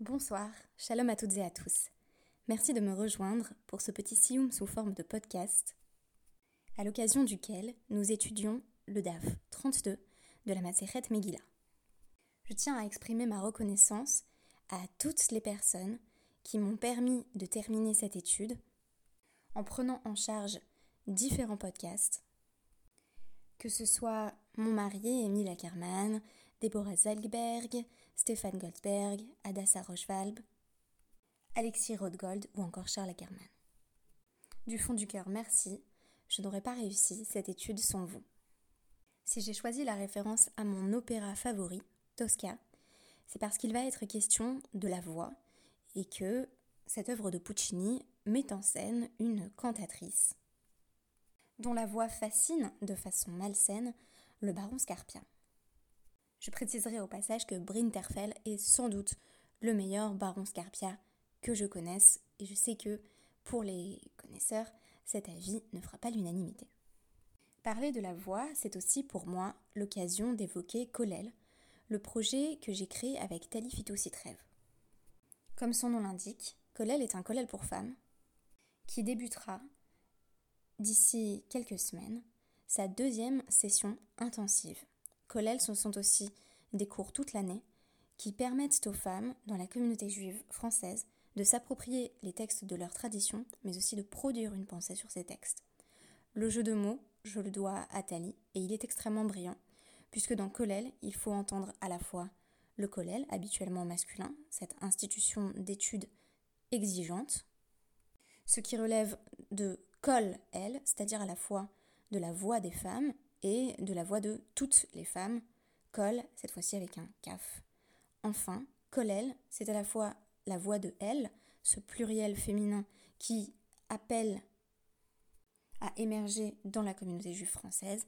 Bonsoir, shalom à toutes et à tous. Merci de me rejoindre pour ce petit sioum sous forme de podcast, à l'occasion duquel nous étudions le DAF 32 de la Maseret Megillah. Je tiens à exprimer ma reconnaissance à toutes les personnes qui m'ont permis de terminer cette étude en prenant en charge différents podcasts, que ce soit mon mari Émile Ackermann, Deborah Zalgberg, Stéphane Goldberg, Adassa Rochvalb, Alexis Rothgold ou encore Charles Ackermann. Du fond du cœur, merci. Je n'aurais pas réussi cette étude sans vous. Si j'ai choisi la référence à mon opéra favori, Tosca, c'est parce qu'il va être question de la voix et que cette œuvre de Puccini met en scène une cantatrice dont la voix fascine de façon malsaine le baron Scarpia. Je préciserai au passage que Brinterfell est sans doute le meilleur baron Scarpia que je connaisse et je sais que pour les connaisseurs, cet avis ne fera pas l'unanimité. Parler de la voix, c'est aussi pour moi l'occasion d'évoquer Kolel, le projet que j'ai créé avec Tali Citrev. Comme son nom l'indique, Kolel est un Kolel pour femmes qui débutera d'ici quelques semaines sa deuxième session intensive. Kollel, ce sont aussi des cours toute l'année qui permettent aux femmes dans la communauté juive française de s'approprier les textes de leur tradition, mais aussi de produire une pensée sur ces textes. Le jeu de mots, je le dois à Tali, et il est extrêmement brillant, puisque dans Kollel, il faut entendre à la fois le Kollel, habituellement masculin, cette institution d'études exigeante, ce qui relève de Kol El, c'est-à-dire à la fois de la voix des femmes et de la voix de toutes les femmes. Kol, cette fois-ci avec un kaf. Enfin, Kolel, c'est à la fois la voix de elle, ce pluriel féminin qui appelle à émerger dans la communauté juive française,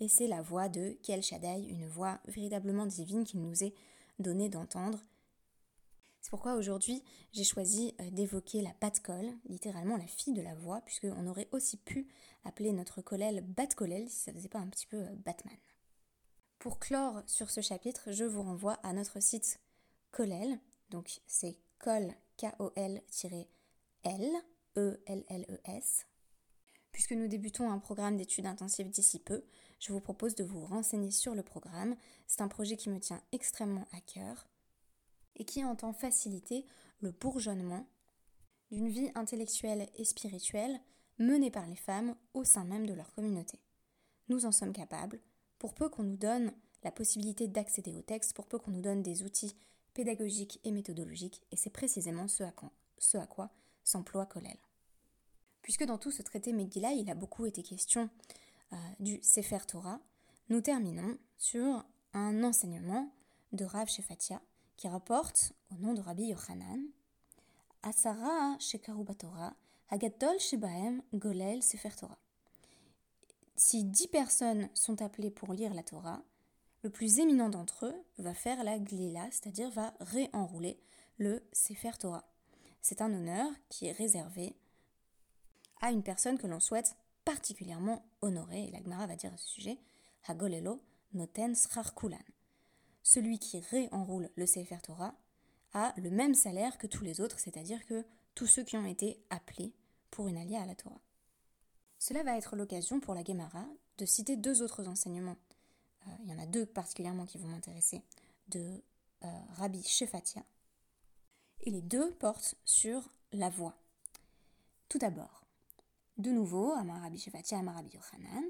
et c'est la voix de Kel Shaddai, une voix véritablement divine qui nous est donnée d'entendre c'est pourquoi aujourd'hui j'ai choisi euh, d'évoquer la Bat-Kol, littéralement la fille de la voix, puisqu'on aurait aussi pu appeler notre collèle Bat-Kolel si ça faisait pas un petit peu euh, Batman. Pour clore sur ce chapitre, je vous renvoie à notre site Kolel, donc c'est kol, K-O-L-L, E-L-L-E-S. Puisque nous débutons un programme d'études intensives d'ici peu, je vous propose de vous renseigner sur le programme. C'est un projet qui me tient extrêmement à cœur et qui entend faciliter le bourgeonnement d'une vie intellectuelle et spirituelle menée par les femmes au sein même de leur communauté. Nous en sommes capables, pour peu qu'on nous donne la possibilité d'accéder au texte, pour peu qu'on nous donne des outils pédagogiques et méthodologiques, et c'est précisément ce à, quoi s'emploie Kollel. Puisque dans tout ce traité Megillah, il a beaucoup été question euh, du Sefer Torah, nous terminons sur un enseignement de Rav Shefatia, qui rapporte, au nom de Rabbi Yochanan, Asara Shekarubatora, Hagadol Shebaem Golel Sefer Torah. Si dix personnes sont appelées pour lire la Torah, le plus éminent d'entre eux va faire la glila, c'est-à-dire va réenrouler le Sefer Torah. C'est un honneur qui est réservé à une personne que l'on souhaite particulièrement honorer, et la Gemara va dire à ce sujet, Hagolelo Noten Srar Kulan celui qui réenroule le Sefer Torah a le même salaire que tous les autres, c'est-à-dire que tous ceux qui ont été appelés pour une alliée à la Torah. Cela va être l'occasion pour la Gemara de citer deux autres enseignements. Euh, il y en a deux particulièrement qui vont m'intéresser, de euh, Rabbi Shefatia. Et les deux portent sur la voix. Tout d'abord, de nouveau, Amar Rabbi Shefatia, Amar Rabbi Yochanan.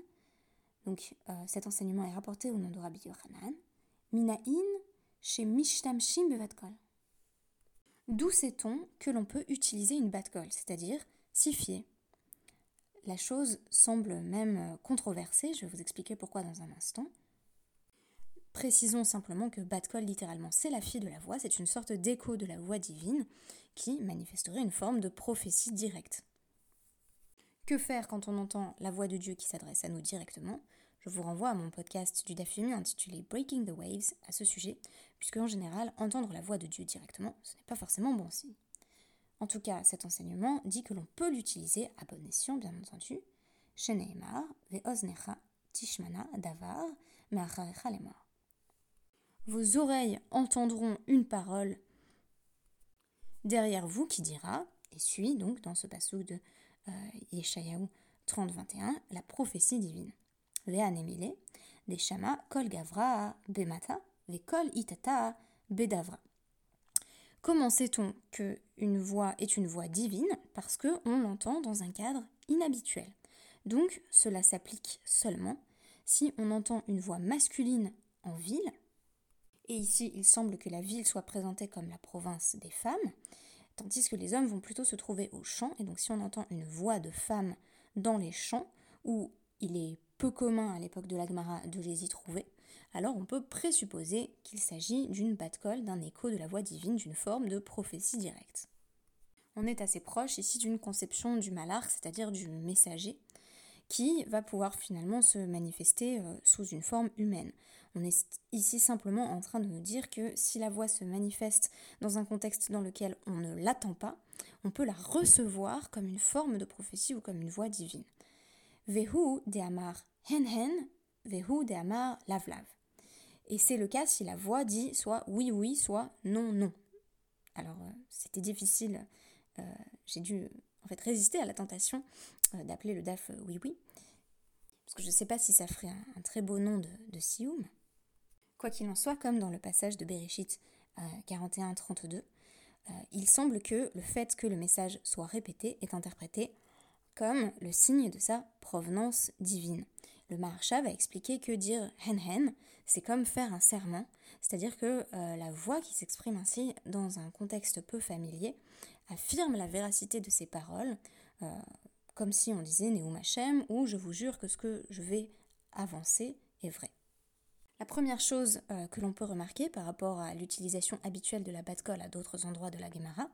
Donc euh, cet enseignement est rapporté au nom de Rabbi Yochanan. Minaïn chez Mishtamshim. D'où sait-on que l'on peut utiliser une batkol, c'est-à-dire sifier La chose semble même controversée, je vais vous expliquer pourquoi dans un instant. Précisons simplement que batkol, littéralement, c'est la fille de la voix, c'est une sorte d'écho de la voix divine qui manifesterait une forme de prophétie directe. Que faire quand on entend la voix de Dieu qui s'adresse à nous directement? Je vous renvoie à mon podcast du Dafumi intitulé Breaking the Waves à ce sujet, puisque en général, entendre la voix de Dieu directement, ce n'est pas forcément bon signe. En tout cas, cet enseignement dit que l'on peut l'utiliser à bon escient, bien entendu. Sheneemar, ve'oznecha, tishmana, davar. Vos oreilles entendront une parole derrière vous qui dira, et suit donc dans ce passage de euh, Yeshayahu 30-21, la prophétie divine. Comment sait-on qu'une voix est une voix divine? Parce qu'on l'entend dans un cadre inhabituel. Donc cela s'applique seulement si on entend une voix masculine en ville, et ici il semble que la ville soit présentée comme la province des femmes, tandis que les hommes vont plutôt se trouver au champ, et donc si on entend une voix de femme dans les champs, où il est peu commun à l'époque de l'Agmara de les y trouver, alors on peut présupposer qu'il s'agit d'une batkol, d'un écho de la voix divine, d'une forme de prophétie directe. On est assez proche ici d'une conception du malar, c'est-à-dire du messager, qui va pouvoir finalement se manifester euh, sous une forme humaine. On est ici simplement en train de nous dire que si la voix se manifeste dans un contexte dans lequel on ne l'attend pas, on peut la recevoir comme une forme de prophétie ou comme une voix divine. Vehu de amar hen hen, vehu de amar lav lav. Et c'est le cas si la voix dit soit oui oui, soit non non. Alors euh, c'était difficile, euh, j'ai dû en fait résister à la tentation euh, d'appeler le DAF oui oui, parce que je ne sais pas si ça ferait un, très beau nom de, de Sioum. Quoi qu'il en soit, comme dans le passage de Bereshit 41-32, il semble que le fait que le message soit répété est interprété comme le signe de sa provenance divine. Le Maharsha va expliquer que dire hen hen, c'est comme faire un serment, c'est-à-dire que euh, la voix qui s'exprime ainsi dans un contexte peu familier affirme la véracité de ses paroles, euh, comme si on disait Neum Hashem ou je vous jure que ce que je vais avancer est vrai. La première chose euh, que l'on peut remarquer par rapport à l'utilisation habituelle de la batkol à d'autres endroits de la Gemara,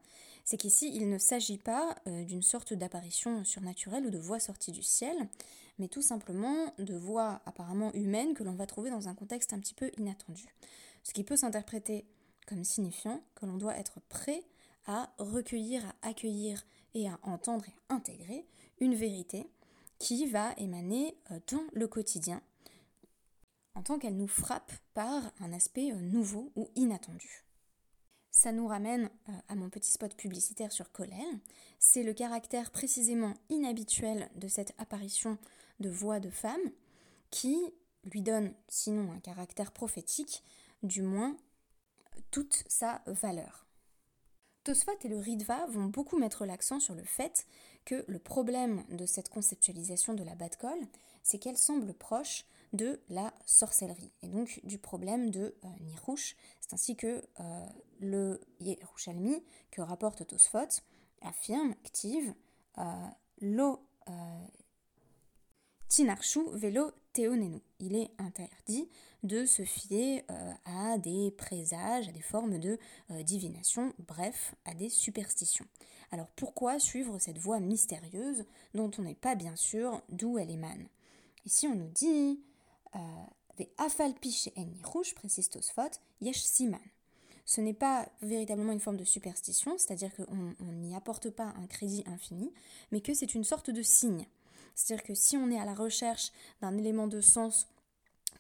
c'est qu'ici il ne s'agit pas d'une sorte d'apparition surnaturelle ou de voix sortie du ciel, mais tout simplement de voix apparemment humaines que l'on va trouver dans un contexte un petit peu inattendu. Ce qui peut s'interpréter comme signifiant que l'on doit être prêt à recueillir, à accueillir et à entendre et intégrer une vérité qui va émaner euh, dans le quotidien tant qu'elle nous frappe par un aspect euh, nouveau ou inattendu. Ça nous ramène euh, à mon petit spot publicitaire sur Colel. C'est le caractère précisément inhabituel de cette apparition de voix de femme qui lui donne, sinon un caractère prophétique, du moins toute sa valeur. Tosfot et le Ritva vont beaucoup mettre l'accent sur le fait que le problème de cette conceptualisation de la Batkol, c'est qu'elle semble proche de la sorcellerie, et donc du problème de euh. C'est ainsi que euh, le Yerushalmi, que rapporte Tosfot, affirme, Ktiv, euh, lo euh, Tinarshu velo teonenu. Il est interdit de se fier à des présages, à des formes de divination, bref, à des superstitions. Alors pourquoi suivre cette voie mystérieuse dont on n'est pas bien sûr d'où elle émane? Ici on nous dit euh, afalpi en rouge, précise siman. Ce n'est pas véritablement une forme de superstition, c'est-à-dire qu'on n'y apporte pas un crédit infini, mais que c'est une sorte de signe. C'est-à-dire que si on est à la recherche d'un élément de sens,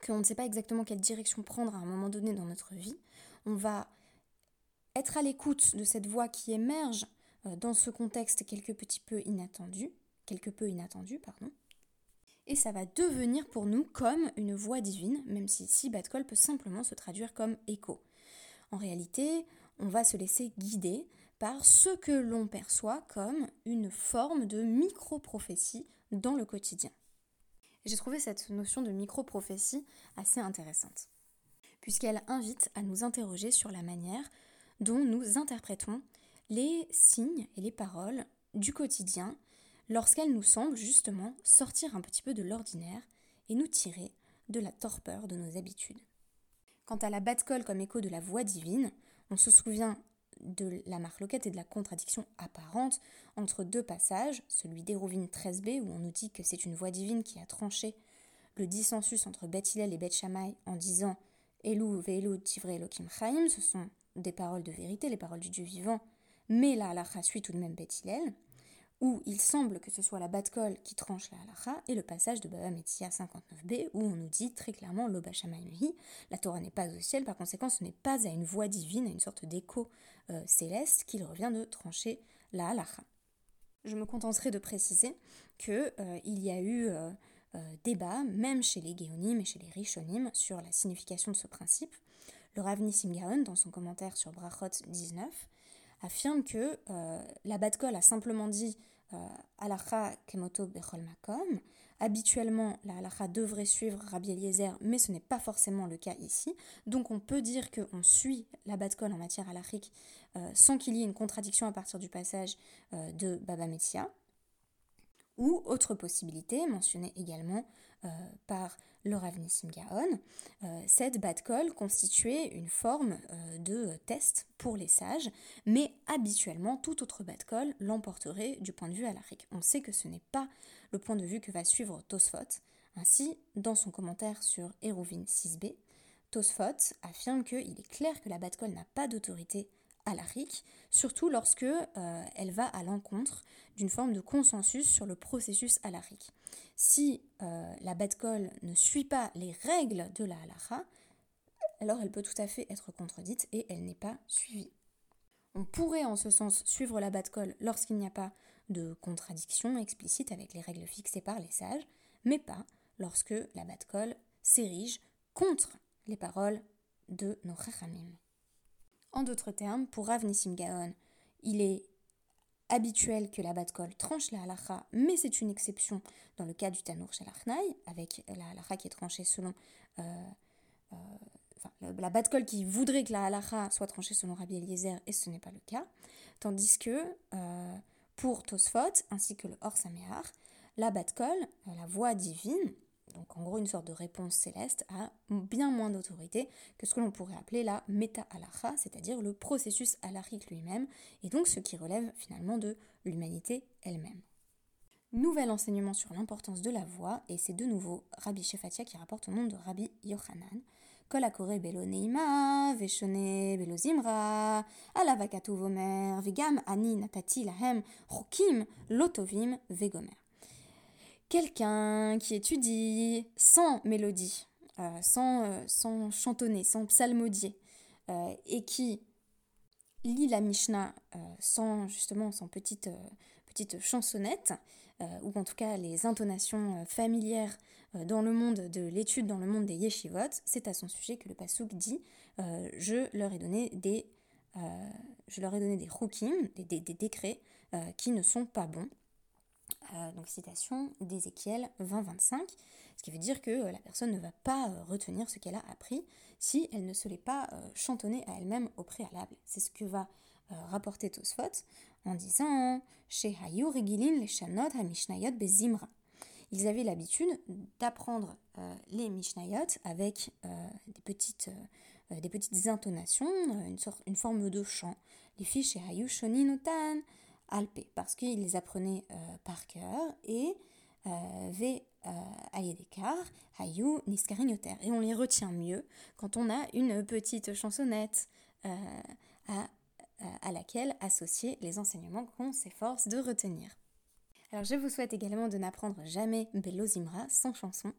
qu'on ne sait pas exactement quelle direction prendre à un moment donné dans notre vie, on va être à l'écoute de cette voix qui émerge euh, dans ce contexte quelque petit peu inattendu, quelque peu inattendu, pardon, et ça va devenir pour nous comme une voix divine, même si ici Batkol peut simplement se traduire comme écho. En réalité, on va se laisser guider par ce que l'on perçoit comme une forme de micro-prophétie dans le quotidien. J'ai trouvé cette notion de micro-prophétie assez intéressante, puisqu'elle invite à nous interroger sur la manière dont nous interprétons les signes et les paroles du quotidien lorsqu'elles nous semblent justement sortir un petit peu de l'ordinaire et nous tirer de la torpeur de nos habitudes. Quant à la batte-colle comme écho de la voix divine, on se souvient de la marloquette et de la contradiction apparente entre deux passages, celui d'Hérovine 13b où on nous dit que c'est une voix divine qui a tranché le dissensus entre Beth et Beth Shammai en disant Elou ve'elou tivre Elohim chaim, ce sont des paroles de vérité, les paroles du Dieu vivant, mais la halakha suit tout de même Beth où il semble que ce soit la Batkol qui tranche la halacha, et le passage de Baba Metzia 59b, où on nous dit très clairement Loba la Torah n'est pas au ciel, par conséquent ce n'est pas à une voix divine, à une sorte d'écho euh, céleste qu'il revient de trancher la halacha. Je me contenterai de préciser qu'il euh, il y a eu euh, débat, même chez les Géonim et chez les Rishonim, sur la signification de ce principe. Le Rav Nissim Gaon, dans son commentaire sur Brachot 19, affirme que la Batkol a simplement dit Alacha kemoto bechol makom. Habituellement, la halacha devrait suivre Rabbi Eliezer, mais ce n'est pas forcément le cas ici. Donc on peut dire qu'on suit la Batkol en matière halachique euh, sans qu'il y ait une contradiction à partir du passage euh, de Baba Metzia. Ou autre possibilité, mentionnée également euh, par le Rav Nissim Gaon, euh, cette bad call constituait une forme euh, de test pour les sages, mais habituellement tout autre bad l'emporterait du point de vue alarique. On sait que ce n'est pas le point de vue que va suivre Tosfot. Ainsi, dans son commentaire sur Hérovine 6b, Tosfot affirme qu'il est clair que la bad call n'a pas d'autorité alarique, surtout lorsque euh, elle va à l'encontre d'une forme de consensus sur le processus alarique. Si euh, la bad call ne suit pas les règles de la halakha, alors elle peut tout à fait être contredite et elle n'est pas suivie. On pourrait en ce sens suivre la bad call lorsqu'il n'y a pas de contradiction explicite avec les règles fixées par les sages, mais pas lorsque la bad call s'érige contre les paroles de nos chachamim. En d'autres termes, pour Rav Nissim Gaon, il est habituel que la Batkol tranche la halacha, mais c'est une exception dans le cas du Tanour Shalachnai, avec la halacha qui est tranchée selon. Euh, euh, la Batkol qui voudrait que la halacha soit tranchée selon Rabbi Eliezer, et ce n'est pas le cas. Tandis que euh, pour Tosfot, ainsi que le Or Samear, la Batkol, la voix divine, donc en gros une sorte de réponse céleste, a bien moins d'autorité que ce que l'on pourrait appeler la meta halacha, c'est-à-dire le processus halachique lui-même, et donc ce qui relève finalement de l'humanité elle-même. Nouvel enseignement sur l'importance de la voix, et c'est de nouveau Rabbi Shefatia qui rapporte au nom de Rabbi Yochanan. Kolakore belo neima, veshone belo zimra, alavakatu vomer, vegam ani natati lahem, chokim, lotovim, vegomer quelqu'un qui étudie sans mélodie, euh, sans, euh, sans, chantonner, sans psalmodier, euh, et qui lit la Mishnah sans justement sans petite, petite chansonnette, ou en tout cas les intonations familières dans le monde de l'étude, dans le monde des yeshivot, c'est à son sujet que le Pasuk dit Je leur ai donné des, je leur ai donné des des, des décrets qui ne sont pas bons. Euh, donc citation d'Ézéchiel 20-25, ce qui veut dire que euh, la personne ne va pas euh, retenir ce qu'elle a appris si elle ne se l'est pas chantonnée à elle-même au préalable. C'est ce que va rapporter Tosfot en disant Bezimra. Ils avaient l'habitude d'apprendre les Mishnayot avec des, petites, des petites intonations, une, sorte, une forme de chant. Les filles chez Hayu Shoninutan Alpé, parce qu'il les apprenait euh, par cœur, et euh, Ve euh, Ayedekar, Hayu Niskarignoter. Et on les retient mieux quand on a une petite chansonnette à, à laquelle associer les enseignements qu'on s'efforce de retenir. Alors je vous souhaite également de n'apprendre jamais Bello Zimra sans chanson,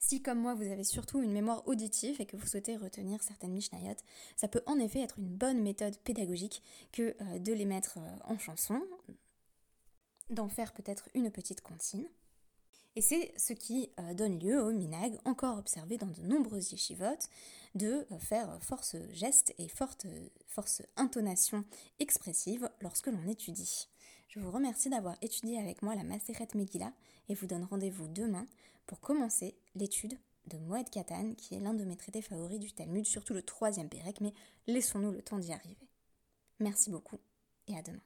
si comme moi vous avez surtout une mémoire auditive et que vous souhaitez retenir certaines Mishnayot, ça peut en effet être une bonne méthode pédagogique que euh, de les mettre euh, en chanson, d'en faire peut-être une petite comptine. Et c'est ce qui euh, donne lieu au minag, encore observé dans de nombreuses yeshivot, de faire force geste et force intonation expressive lorsque l'on étudie. Je vous remercie d'avoir étudié avec moi la Maseret Megillah et vous donne rendez-vous demain pour commencer l'étude de Moed Katan, qui est l'un de mes traités favoris du Talmud, surtout le troisième Pérec, mais laissons-nous le temps d'y arriver. Merci beaucoup et à demain.